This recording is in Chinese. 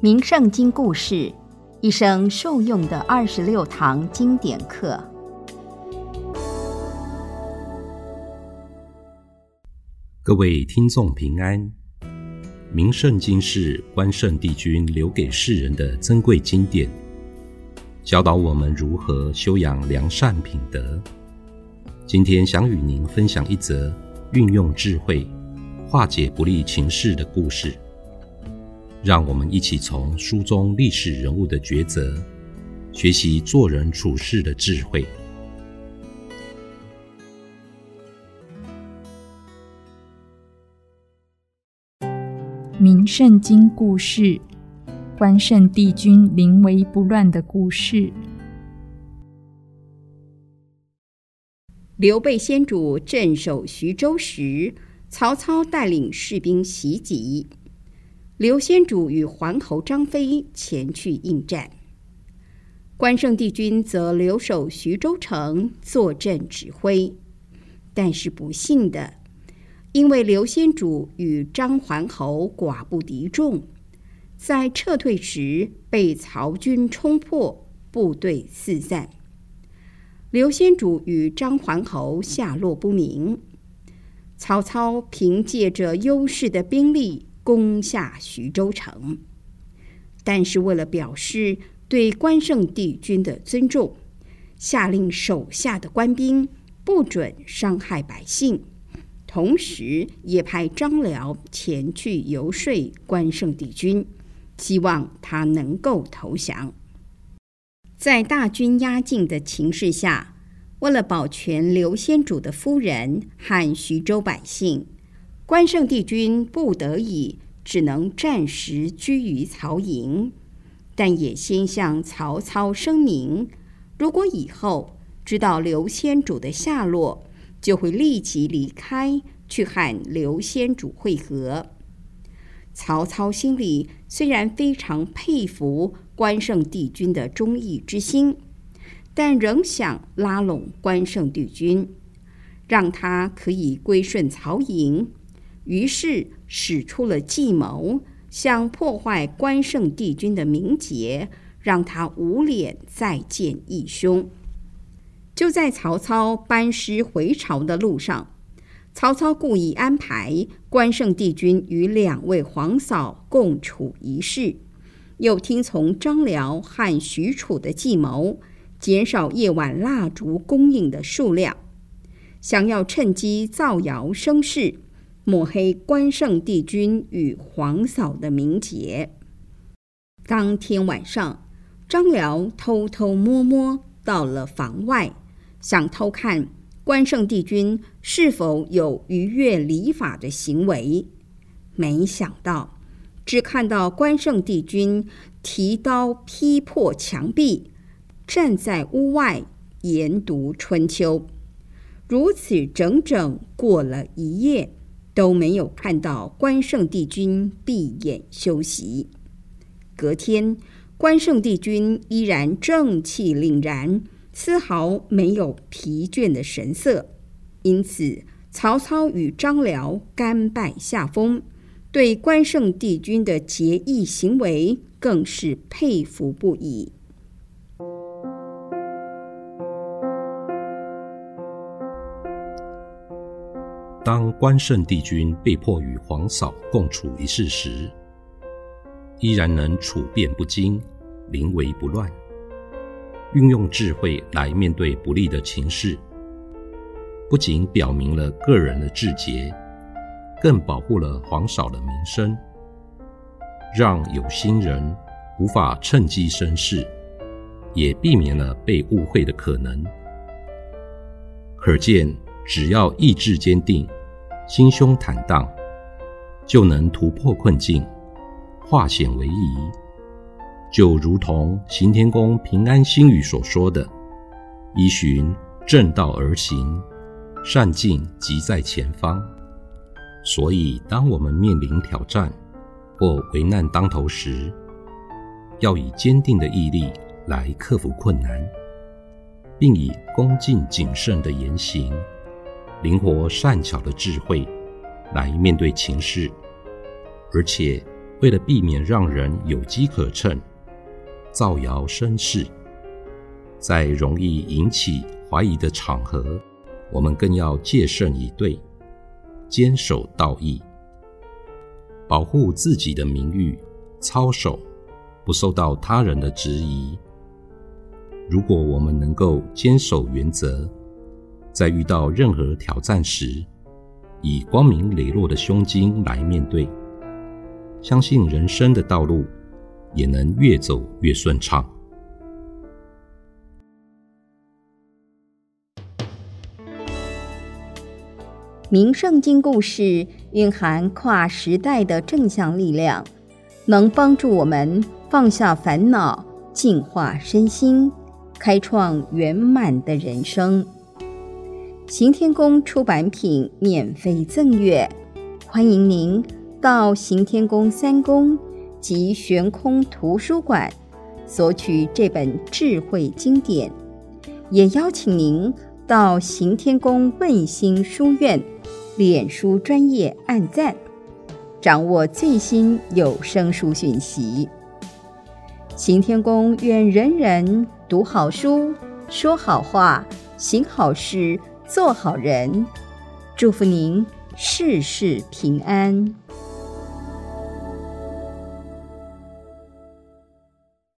名圣经故事，一生受用的二十六堂经典课。各位听众平安。名圣经是关圣帝君留给世人的珍贵经典，教导我们如何修养良善品德。今天想与您分享一则运用智慧化解不利情势的故事。让我们一起从书中历史人物的抉择，学习做人处事的智慧。明圣经故事：关圣帝君临危不乱的故事。刘备先主镇守徐州时，曹操带领士兵袭击。刘先主与桓侯张飞前去应战，关圣帝君则留守徐州城坐镇指挥。但是不幸的，因为刘先主与张桓侯寡不敌众，在撤退时被曹军冲破，部队四散。刘先主与张桓侯下落不明。曹操凭借着优势的兵力。攻下徐州城，但是为了表示对关圣帝君的尊重，下令手下的官兵不准伤害百姓，同时也派张辽前去游说关圣帝君，希望他能够投降。在大军压境的情势下，为了保全刘先主的夫人和徐州百姓。关圣帝君不得已只能暂时居于曹营，但也先向曹操声明：如果以后知道刘先主的下落，就会立即离开去和刘先主会合。曹操心里虽然非常佩服关圣帝君的忠义之心，但仍想拉拢关圣帝君，让他可以归顺曹营。于是使出了计谋，想破坏关圣帝君的名节，让他无脸再见义兄。就在曹操班师回朝的路上，曹操故意安排关圣帝君与两位皇嫂共处一室，又听从张辽和许褚的计谋，减少夜晚蜡烛供应的数量，想要趁机造谣生事。抹黑关圣帝君与皇嫂的名节。当天晚上，张辽偷偷摸摸到了房外，想偷看关圣帝君是否有逾越礼法的行为。没想到，只看到关圣帝君提刀劈破墙壁，站在屋外研读《春秋》。如此整整过了一夜。都没有看到关圣帝君闭眼休息。隔天，关圣帝君依然正气凛然，丝毫没有疲倦的神色。因此，曹操与张辽甘拜下风，对关圣帝君的节义行为更是佩服不已。当关圣帝君被迫与皇嫂共处一室时，依然能处变不惊、临危不乱，运用智慧来面对不利的情势，不仅表明了个人的志节，更保护了皇嫂的名声，让有心人无法趁机生事，也避免了被误会的可能。可见，只要意志坚定。心胸坦荡，就能突破困境，化险为夷。就如同行天宫平安心语所说的：“依循正道而行，善尽即在前方。”所以，当我们面临挑战或危难当头时，要以坚定的毅力来克服困难，并以恭敬谨慎的言行。灵活善巧的智慧来面对情势，而且为了避免让人有机可乘、造谣生事，在容易引起怀疑的场合，我们更要戒慎以对，坚守道义，保护自己的名誉，操守不受到他人的质疑。如果我们能够坚守原则，在遇到任何挑战时，以光明磊落的胸襟来面对，相信人生的道路也能越走越顺畅。名圣经故事蕴含跨时代的正向力量，能帮助我们放下烦恼，净化身心。开创圆满的人生。行天宫出版品免费赠阅，欢迎您到行天宫三宫及悬空图书馆索取这本智慧经典，也邀请您到行天宫问心书院脸书专业按赞，掌握最新有声书讯息。行天宫愿人人。读好书，说好话，行好事，做好人。祝福您事事平安。